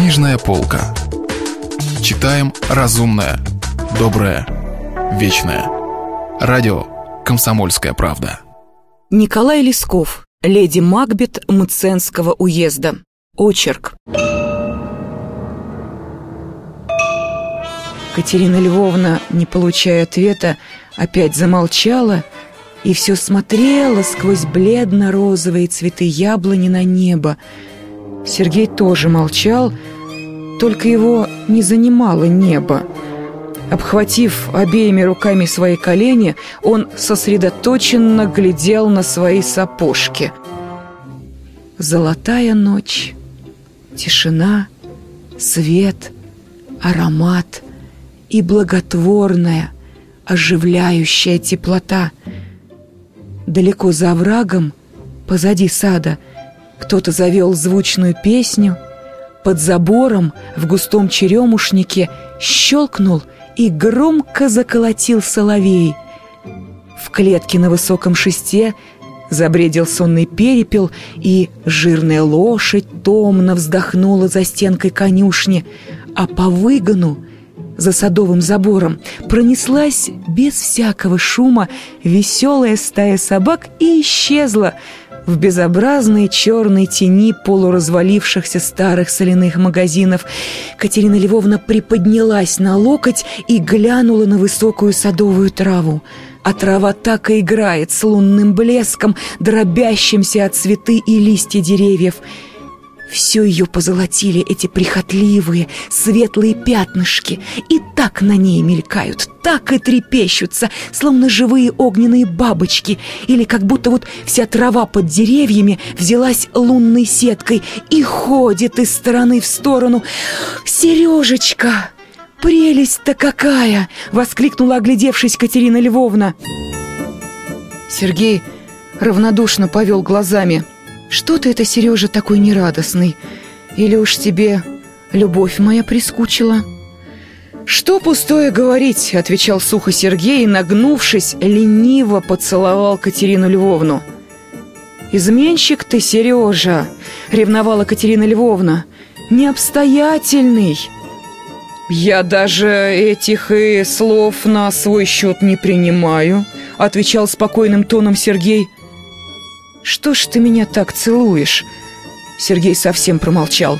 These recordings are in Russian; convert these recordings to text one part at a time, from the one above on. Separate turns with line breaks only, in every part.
Книжная полка. Читаем разумное, доброе, вечное. Радио «Комсомольская правда».
Николай Лесков, леди Макбет Мценского уезда. Очерк. Катерина Львовна, не получая ответа, опять замолчала и все смотрела сквозь бледно-розовые цветы яблони на небо. Сергей тоже молчал, только его не занимало небо. Обхватив обеими руками свои колени, он сосредоточенно глядел на свои сапожки. Золотая ночь, тишина, свет, аромат и благотворная, оживляющая теплота. Далеко за оврагом, позади сада, кто-то завел звучную песню, под забором в густом черемушнике щелкнул и громко заколотил соловей. В клетке на высоком шесте забредил сонный перепел, и жирная лошадь томно вздохнула за стенкой конюшни, а по выгону за садовым забором пронеслась без всякого шума веселая стая собак и исчезла в безобразной черной тени полуразвалившихся старых соляных магазинов. Катерина Львовна приподнялась на локоть и глянула на высокую садовую траву. А трава так и играет с лунным блеском, дробящимся от цветы и листья деревьев — все ее позолотили эти прихотливые, светлые пятнышки, и так на ней мелькают, так и трепещутся, словно живые огненные бабочки, или как будто вот вся трава под деревьями взялась лунной сеткой и ходит из стороны в сторону. «Сережечка, прелесть-то какая!» — воскликнула, оглядевшись Катерина Львовна. Сергей равнодушно повел глазами — что ты это, Сережа, такой нерадостный? Или уж тебе любовь моя прискучила?» «Что пустое говорить?» — отвечал сухо Сергей и, нагнувшись, лениво поцеловал Катерину Львовну. «Изменщик ты, Сережа!» — ревновала Катерина Львовна. «Необстоятельный!» «Я даже этих и слов на свой счет не принимаю», — отвечал спокойным тоном Сергей. «Что ж ты меня так целуешь?» Сергей совсем промолчал.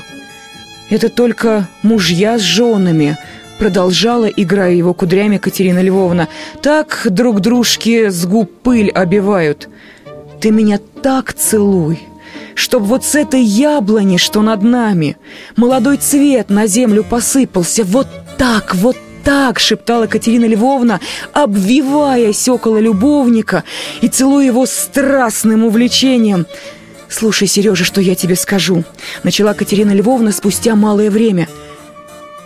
«Это только мужья с женами», продолжала, играя его кудрями Катерина Львовна. «Так друг дружке с губ пыль обивают. Ты меня так целуй, чтоб вот с этой яблони, что над нами, молодой цвет на землю посыпался, вот так, вот так!» — шептала Катерина Львовна, обвиваясь около любовника и целуя его страстным увлечением. «Слушай, Сережа, что я тебе скажу?» — начала Катерина Львовна спустя малое время.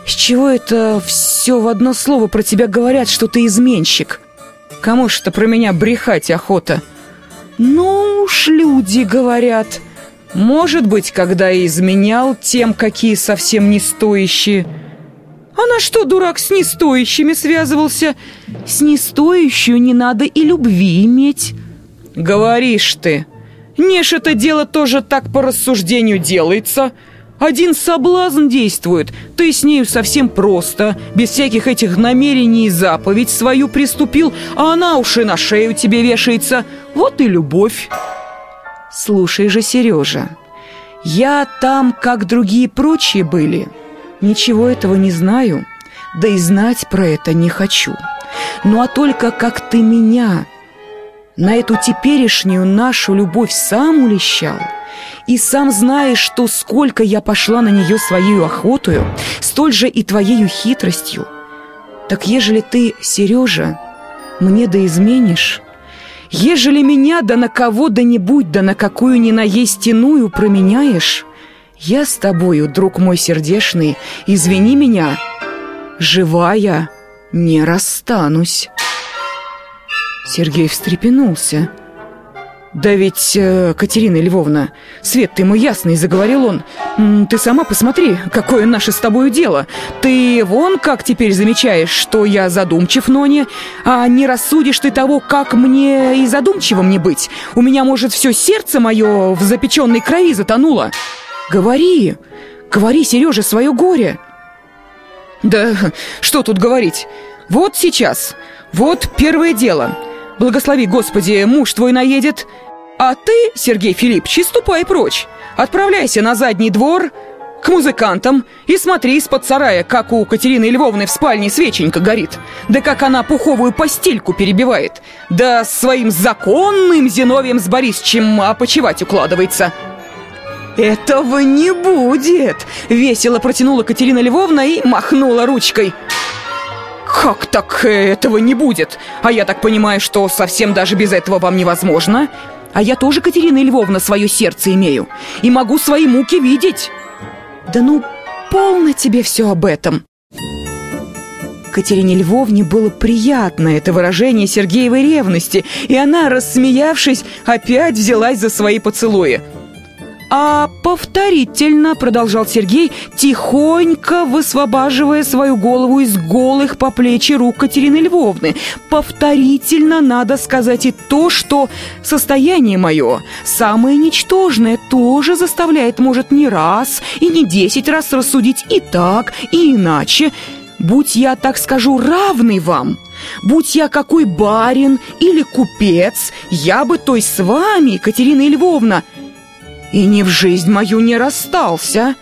«С чего это все в одно слово про тебя говорят, что ты изменщик? Кому ж это про меня брехать охота?» «Ну уж люди говорят. Может быть, когда и изменял тем, какие совсем не стоящие». А на что дурак с нестоящими связывался? С нестоящую не надо и любви иметь. Говоришь ты. Не ж это дело тоже так по рассуждению делается. Один соблазн действует, ты с нею совсем просто, без всяких этих намерений заповедь свою приступил, а она уж и на шею тебе вешается. Вот и любовь. Слушай же, Сережа, я там, как другие прочие были, Ничего этого не знаю, да и знать про это не хочу. Ну а только как ты меня на эту теперешнюю нашу любовь сам улещал, и сам знаешь, что сколько я пошла на нее своей охотою, столь же и твоею хитростью. Так ежели ты, Сережа, мне да изменишь, ежели меня да на кого да нибудь да на какую ни наесть иную променяешь, я с тобою, друг мой сердешный, извини меня, живая не расстанусь. Сергей встрепенулся. «Да ведь, э, Катерина Львовна, свет ты мой ясный», — заговорил он. «Ты сама посмотри, какое наше с тобою дело. Ты вон как теперь замечаешь, что я задумчив, Ноне, а не рассудишь ты того, как мне и задумчивым не быть. У меня, может, все сердце мое в запеченной крови затонуло». «Говори! Говори, Сережа, свое горе. Да что тут говорить? Вот сейчас, вот первое дело. Благослови, Господи, муж твой наедет. А ты, Сергей Филиппович, ступай прочь. Отправляйся на задний двор, к музыкантам и смотри из-под сарая, как у Катерины Львовны в спальне свеченька горит. Да как она пуховую постельку перебивает. Да своим законным Зиновием с Борисовичем опочивать укладывается. «Этого не будет!» — весело протянула Катерина Львовна и махнула ручкой. «Как так этого не будет? А я так понимаю, что совсем даже без этого вам невозможно? А я тоже, Катерина Львовна, свое сердце имею и могу свои муки видеть!» «Да ну, полно тебе все об этом!» Катерине Львовне было приятно это выражение Сергеевой ревности, и она, рассмеявшись, опять взялась за свои поцелуи – а повторительно, продолжал Сергей, тихонько высвобаживая свою голову из голых по плечи рук Катерины Львовны. Повторительно надо сказать и то, что состояние мое, самое ничтожное, тоже заставляет, может, не раз и не десять раз рассудить и так, и иначе. Будь я, так скажу, равный вам, Будь я какой барин или купец, я бы той с вами, Катерина Львовна, и ни в жизнь мою не расстался.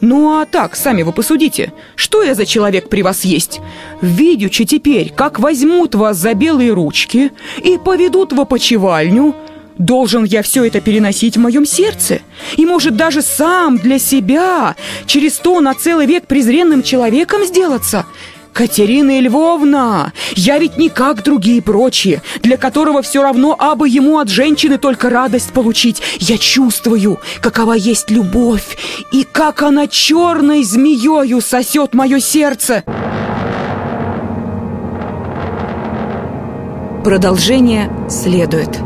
Ну а так, сами вы посудите, что я за человек при вас есть? Видячи теперь, как возьмут вас за белые ручки и поведут в опочивальню, должен я все это переносить в моем сердце? И, может, даже сам для себя через то на целый век презренным человеком сделаться – Катерина Львовна, я ведь не как другие прочие, для которого все равно, абы ему от женщины только радость получить. Я чувствую, какова есть любовь, и как она черной змеёю сосет мое сердце. Продолжение следует.